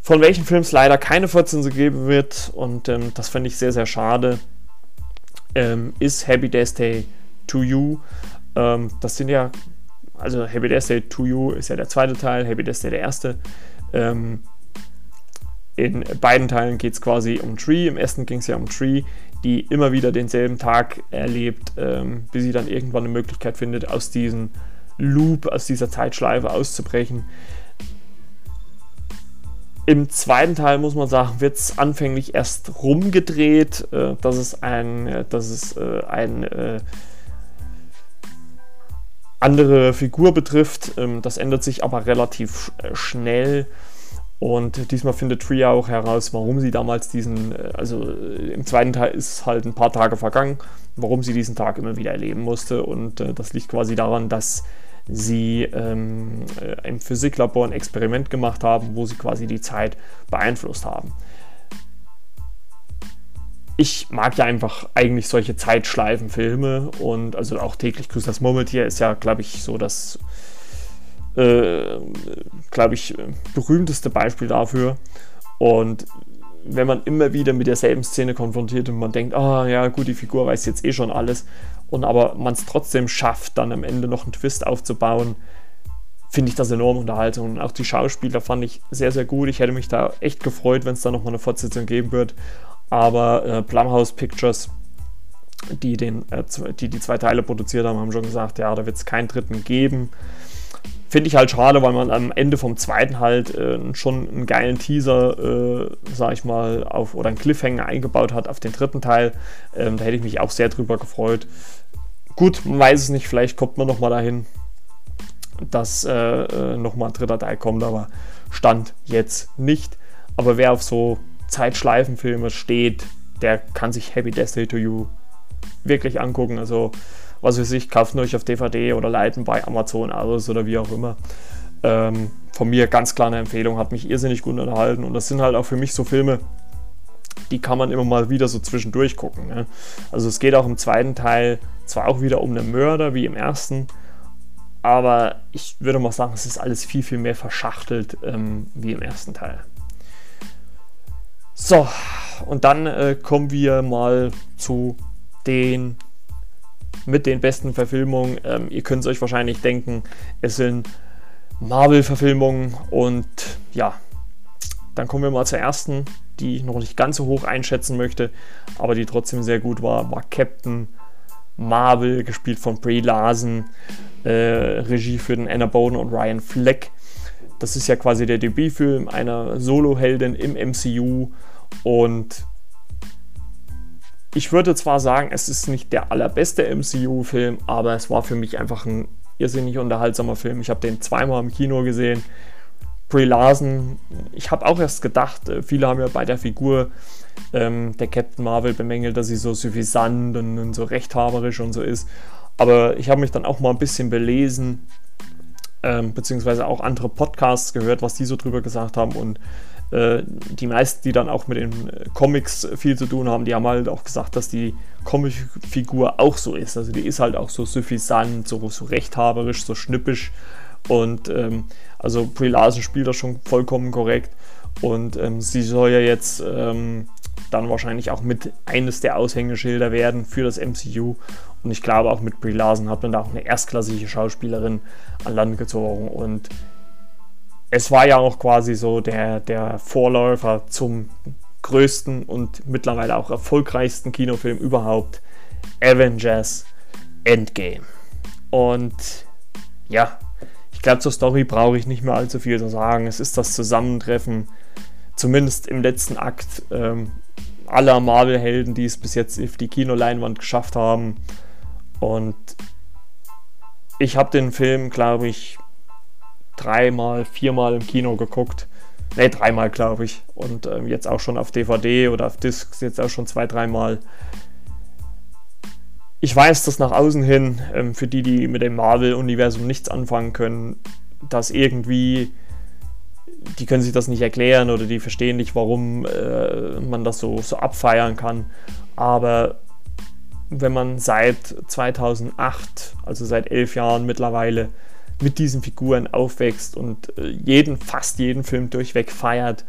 Von welchen Films leider keine Fortsetzung geben wird, und ähm, das finde ich sehr, sehr schade, ähm, ist Happy Death Day to You. Ähm, das sind ja, also Happy Death Day to You ist ja der zweite Teil, Happy Death Day der erste. Ähm, in beiden Teilen geht es quasi um Tree. Im ersten ging es ja um Tree, die immer wieder denselben Tag erlebt, ähm, bis sie dann irgendwann eine Möglichkeit findet, aus diesem Loop, aus dieser Zeitschleife auszubrechen. Im zweiten Teil muss man sagen, wird es anfänglich erst rumgedreht, äh, dass es ein, äh, dass es, äh, ein äh, andere Figur betrifft. Ähm, das ändert sich aber relativ äh, schnell. Und diesmal findet Tria auch heraus, warum sie damals diesen, äh, also im zweiten Teil ist halt ein paar Tage vergangen, warum sie diesen Tag immer wieder erleben musste. Und das liegt quasi daran, dass sie ähm, äh, im Physiklabor ein Experiment gemacht haben, wo sie quasi die Zeit beeinflusst haben. Ich mag ja einfach eigentlich solche Zeitschleifenfilme und also auch täglich grüßt das Murmeltier ist ja, glaube ich, so das äh, glaube ich, berühmteste Beispiel dafür. Und wenn man immer wieder mit derselben Szene konfrontiert und man denkt, ah ja, gut, die Figur weiß jetzt eh schon alles, und aber man es trotzdem schafft, dann am Ende noch einen Twist aufzubauen, finde ich das enorm unterhaltsam. Und auch die Schauspieler fand ich sehr, sehr gut. Ich hätte mich da echt gefreut, wenn es da nochmal eine Fortsetzung geben wird. Aber äh, Blumhouse Pictures, die, den, äh, die die zwei Teile produziert haben, haben schon gesagt, ja, da wird es keinen dritten geben. Finde ich halt schade, weil man am Ende vom zweiten halt äh, schon einen geilen Teaser, äh, sag ich mal, auf oder einen Cliffhanger eingebaut hat auf den dritten Teil. Ähm, da hätte ich mich auch sehr drüber gefreut. Gut, man weiß es nicht, vielleicht kommt man nochmal dahin, dass äh, äh nochmal ein dritter Teil kommt, aber Stand jetzt nicht. Aber wer auf so Zeitschleifenfilme steht, der kann sich Happy Death Day to You wirklich angucken. Also was weiß ich, kauft euch auf DVD oder leiten bei Amazon aus oder wie auch immer. Ähm, von mir ganz klar eine Empfehlung, hat mich irrsinnig gut unterhalten und das sind halt auch für mich so Filme, die kann man immer mal wieder so zwischendurch gucken. Ne? Also es geht auch im zweiten Teil zwar auch wieder um einen Mörder wie im ersten, aber ich würde mal sagen, es ist alles viel, viel mehr verschachtelt ähm, wie im ersten Teil. So, und dann äh, kommen wir mal zu den mit den besten Verfilmungen. Ähm, ihr könnt es euch wahrscheinlich denken, es sind Marvel-Verfilmungen und ja, dann kommen wir mal zur ersten, die ich noch nicht ganz so hoch einschätzen möchte, aber die trotzdem sehr gut war, war Captain Marvel, gespielt von Brie Larson, äh, Regie für den Anna Bowden und Ryan Fleck. Das ist ja quasi der Debütfilm einer Solo-Heldin im MCU und ich würde zwar sagen, es ist nicht der allerbeste MCU-Film, aber es war für mich einfach ein irrsinnig unterhaltsamer Film. Ich habe den zweimal im Kino gesehen. Brie Larson, ich habe auch erst gedacht, äh, viele haben ja bei der Figur ähm, der Captain Marvel bemängelt, dass sie so suffisant und, und so rechthaberisch und so ist. Aber ich habe mich dann auch mal ein bisschen belesen, ähm, beziehungsweise auch andere Podcasts gehört, was die so drüber gesagt haben. Und äh, die meisten, die dann auch mit den äh, Comics viel zu tun haben, die haben halt auch gesagt, dass die Comicfigur auch so ist. Also die ist halt auch so suffisant, so, so rechthaberisch, so schnippisch. Und ähm, also Brie Larson spielt das schon vollkommen korrekt. Und ähm, sie soll ja jetzt ähm, dann wahrscheinlich auch mit eines der Aushängeschilder werden für das MCU. Und ich glaube, auch mit Brie Larson hat man da auch eine erstklassige Schauspielerin an Land gezogen. Und es war ja auch quasi so der, der Vorläufer zum größten und mittlerweile auch erfolgreichsten Kinofilm überhaupt, Avengers Endgame. Und ja, glaube, zur Story brauche ich nicht mehr allzu viel zu sagen. Es ist das Zusammentreffen, zumindest im letzten Akt, ähm, aller Marvel-Helden, die es bis jetzt auf die Kinoleinwand geschafft haben. Und ich habe den Film, glaube ich, dreimal, viermal im Kino geguckt. Ne, dreimal glaube ich. Und ähm, jetzt auch schon auf DVD oder auf Discs jetzt auch schon zwei, dreimal. Ich weiß, dass nach außen hin, ähm, für die, die mit dem Marvel-Universum nichts anfangen können, dass irgendwie die können sich das nicht erklären oder die verstehen nicht, warum äh, man das so, so abfeiern kann. Aber wenn man seit 2008, also seit elf Jahren mittlerweile, mit diesen Figuren aufwächst und äh, jeden, fast jeden Film durchweg feiert,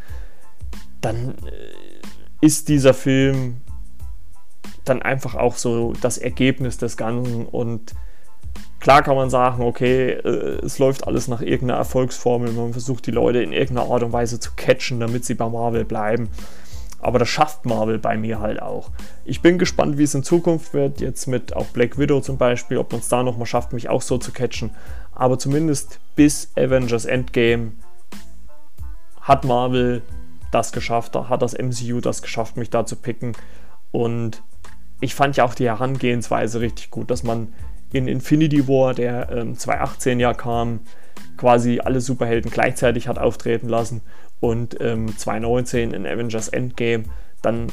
dann äh, ist dieser Film dann einfach auch so das Ergebnis des Ganzen und klar kann man sagen, okay, äh, es läuft alles nach irgendeiner Erfolgsformel, man versucht die Leute in irgendeiner Art und Weise zu catchen, damit sie bei Marvel bleiben. Aber das schafft Marvel bei mir halt auch. Ich bin gespannt, wie es in Zukunft wird, jetzt mit auch Black Widow zum Beispiel, ob man es da nochmal schafft, mich auch so zu catchen. Aber zumindest bis Avengers Endgame hat Marvel das geschafft, hat das MCU das geschafft, mich da zu picken. Und ich fand ja auch die Herangehensweise richtig gut, dass man in Infinity War, der ähm, 2018 ja kam, quasi alle Superhelden gleichzeitig hat auftreten lassen und ähm, 2019 in Avengers Endgame dann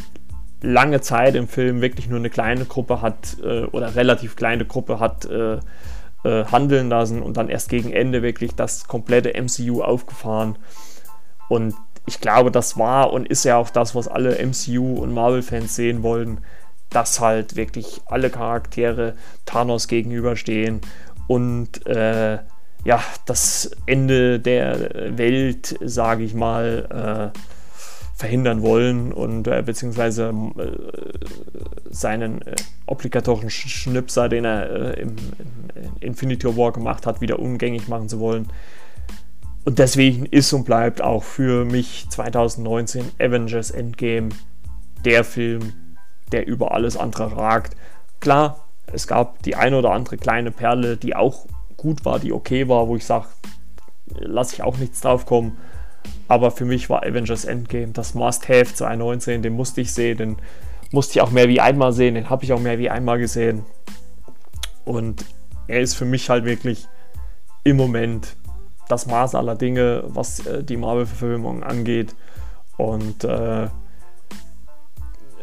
lange Zeit im Film wirklich nur eine kleine Gruppe hat äh, oder relativ kleine Gruppe hat äh, äh, handeln lassen und dann erst gegen Ende wirklich das komplette MCU aufgefahren. Und ich glaube, das war und ist ja auch das, was alle MCU und Marvel-Fans sehen wollten, dass halt wirklich alle Charaktere Thanos gegenüberstehen und äh, ja, das Ende der Welt, sage ich mal, äh, verhindern wollen und äh, beziehungsweise äh, seinen äh, obligatorischen Schnipser, den er äh, im, im, Infinity War gemacht hat, wieder umgängig machen zu wollen. Und deswegen ist und bleibt auch für mich 2019 Avengers Endgame der Film, der über alles andere ragt. Klar, es gab die eine oder andere kleine Perle, die auch gut war, die okay war, wo ich sage, lasse ich auch nichts drauf kommen. Aber für mich war Avengers Endgame das Must-Have 2019, den musste ich sehen, den musste ich auch mehr wie einmal sehen, den habe ich auch mehr wie einmal gesehen. Und er ist für mich halt wirklich im Moment das Maß aller Dinge, was äh, die Marvel-Verfilmung angeht. Und äh,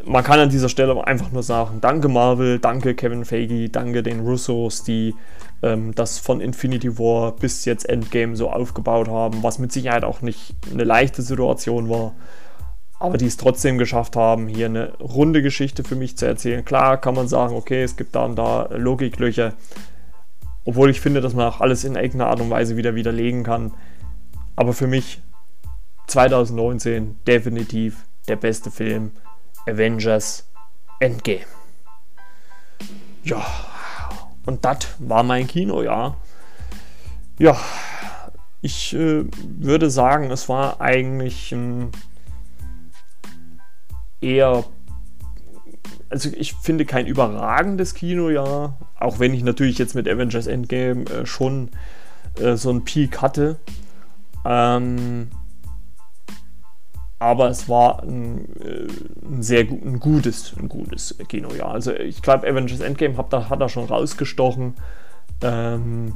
man kann an dieser Stelle einfach nur sagen, danke Marvel, danke Kevin Feige, danke den Russos, die ähm, das von Infinity War bis jetzt Endgame so aufgebaut haben, was mit Sicherheit auch nicht eine leichte Situation war, aber die es trotzdem geschafft haben, hier eine runde Geschichte für mich zu erzählen. Klar kann man sagen, okay, es gibt da und da Logiklöcher, obwohl ich finde, dass man auch alles in irgendeiner Art und Weise wieder widerlegen kann. Aber für mich 2019 definitiv der beste Film Avengers Endgame. Ja, und das war mein Kinojahr. Ja, ich äh, würde sagen, es war eigentlich ein eher, also ich finde kein überragendes Kinojahr, auch wenn ich natürlich jetzt mit Avengers Endgame äh, schon äh, so einen Peak hatte. Ähm, aber es war ein, äh, ein sehr ein gutes, ein gutes Kinojahr. Also ich glaube, Avengers Endgame hat da, hat da schon rausgestochen. Ähm,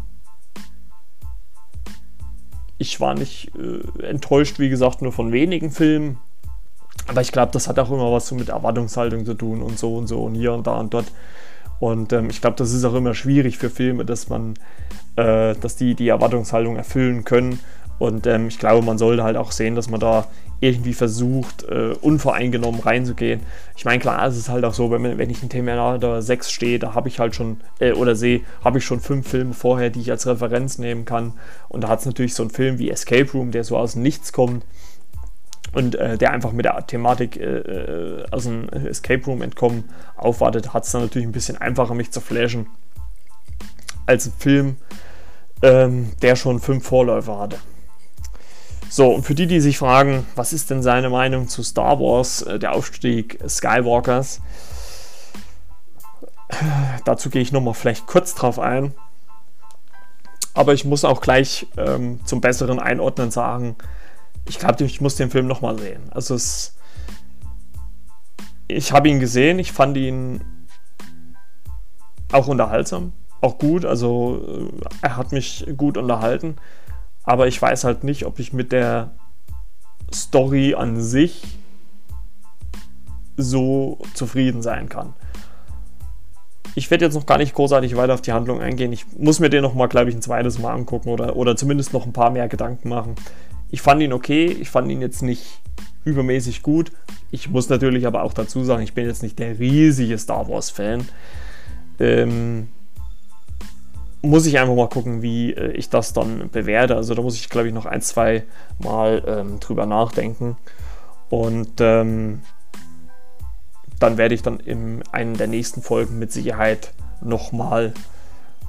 ich war nicht äh, enttäuscht, wie gesagt, nur von wenigen Filmen. Aber ich glaube, das hat auch immer was so mit Erwartungshaltung zu tun und so und so und hier und da und dort. Und ähm, ich glaube, das ist auch immer schwierig für Filme, dass man, äh, dass die die Erwartungshaltung erfüllen können. Und ähm, ich glaube, man sollte halt auch sehen, dass man da irgendwie versucht, äh, unvoreingenommen reinzugehen. Ich meine, klar, es ist halt auch so, wenn, wenn ich in Terminator 6 stehe, da habe ich halt schon, äh, oder sehe, habe ich schon fünf Filme vorher, die ich als Referenz nehmen kann. Und da hat es natürlich so einen Film wie Escape Room, der so aus Nichts kommt und äh, der einfach mit der Thematik äh, äh aus dem Escape Room entkommen aufwartet, hat es dann natürlich ein bisschen einfacher, mich zu flashen, als ein Film, ähm, der schon fünf Vorläufer hatte. So, und für die, die sich fragen, was ist denn seine Meinung zu Star Wars, äh, der Aufstieg Skywalkers, dazu gehe ich nochmal vielleicht kurz drauf ein. Aber ich muss auch gleich ähm, zum besseren Einordnen sagen, ich glaube, ich muss den Film nochmal sehen. Also es, ich habe ihn gesehen, ich fand ihn auch unterhaltsam, auch gut, also äh, er hat mich gut unterhalten. Aber ich weiß halt nicht, ob ich mit der Story an sich so zufrieden sein kann. Ich werde jetzt noch gar nicht großartig weiter auf die Handlung eingehen. Ich muss mir den noch mal, glaube ich, ein zweites Mal angucken oder, oder zumindest noch ein paar mehr Gedanken machen. Ich fand ihn okay, ich fand ihn jetzt nicht übermäßig gut. Ich muss natürlich aber auch dazu sagen, ich bin jetzt nicht der riesige Star Wars-Fan. Ähm, muss ich einfach mal gucken, wie äh, ich das dann bewerte. Also da muss ich, glaube ich, noch ein, zwei Mal ähm, drüber nachdenken. Und ähm, dann werde ich dann in einer der nächsten Folgen mit Sicherheit nochmal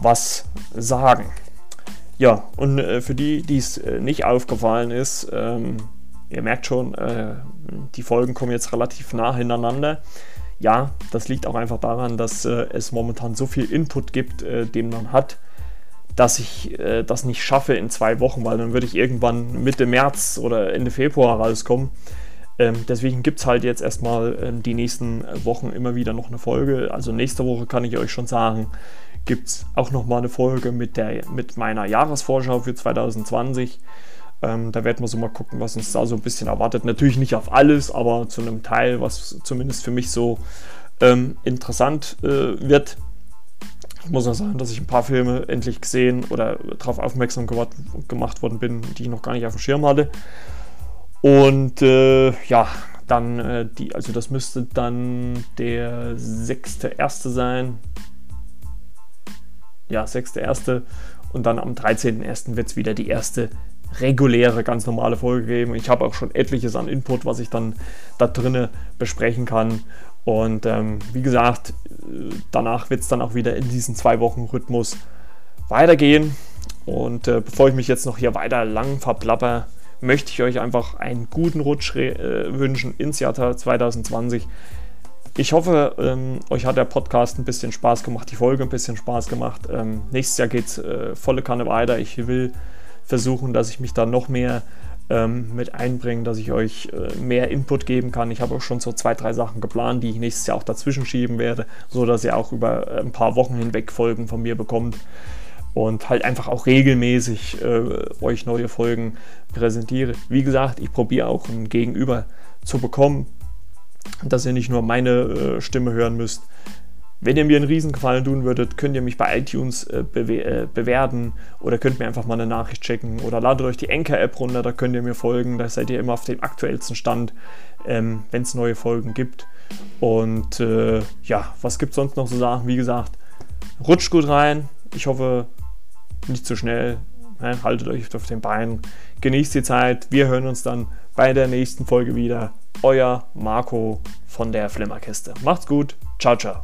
was sagen. Ja, und äh, für die, die es äh, nicht aufgefallen ist, ähm, ihr merkt schon, äh, die Folgen kommen jetzt relativ nah hintereinander. Ja, das liegt auch einfach daran, dass äh, es momentan so viel Input gibt, äh, den man hat, dass ich äh, das nicht schaffe in zwei Wochen, weil dann würde ich irgendwann Mitte März oder Ende Februar rauskommen. Ähm, deswegen gibt es halt jetzt erstmal ähm, die nächsten Wochen immer wieder noch eine Folge. Also nächste Woche kann ich euch schon sagen, gibt es auch nochmal eine Folge mit, der, mit meiner Jahresvorschau für 2020. Ähm, da werden wir so mal gucken, was uns da so ein bisschen erwartet. Natürlich nicht auf alles, aber zu einem Teil, was zumindest für mich so ähm, interessant äh, wird. Muss noch sagen, dass ich ein paar Filme endlich gesehen oder darauf aufmerksam gemacht worden bin, die ich noch gar nicht auf dem Schirm hatte. Und äh, ja, dann äh, die, also das müsste dann der sechste erste sein. Ja, sechste erste. Und dann am 13.01. wird es wieder die erste reguläre, ganz normale Folge geben. Ich habe auch schon etliches an Input, was ich dann da drinnen besprechen kann. Und ähm, wie gesagt, danach wird es dann auch wieder in diesen zwei Wochen Rhythmus weitergehen. Und äh, bevor ich mich jetzt noch hier weiter lang verplapper, möchte ich euch einfach einen guten Rutsch äh, wünschen ins Jahr 2020. Ich hoffe, ähm, euch hat der Podcast ein bisschen Spaß gemacht, die Folge ein bisschen Spaß gemacht. Ähm, nächstes Jahr geht es äh, volle Kanne weiter. Ich will versuchen, dass ich mich da noch mehr ähm, mit einbringe, dass ich euch äh, mehr Input geben kann. Ich habe auch schon so zwei, drei Sachen geplant, die ich nächstes Jahr auch dazwischen schieben werde, so dass ihr auch über äh, ein paar Wochen hinweg Folgen von mir bekommt und halt einfach auch regelmäßig äh, euch neue Folgen präsentiere. Wie gesagt, ich probiere auch ein Gegenüber zu bekommen, dass ihr nicht nur meine äh, Stimme hören müsst. Wenn ihr mir einen Riesengefallen tun würdet, könnt ihr mich bei iTunes äh, bewe äh, bewerten oder könnt mir einfach mal eine Nachricht checken oder ladet euch die Anchor-App runter, da könnt ihr mir folgen, da seid ihr immer auf dem aktuellsten Stand, ähm, wenn es neue Folgen gibt. Und äh, ja, was gibt es sonst noch so Sachen? Wie gesagt, rutscht gut rein. Ich hoffe, nicht zu schnell. Ne? Haltet euch auf den Beinen. Genießt die Zeit. Wir hören uns dann bei der nächsten Folge wieder. Euer Marco von der Flimmerkiste. Macht's gut. Ciao, ciao.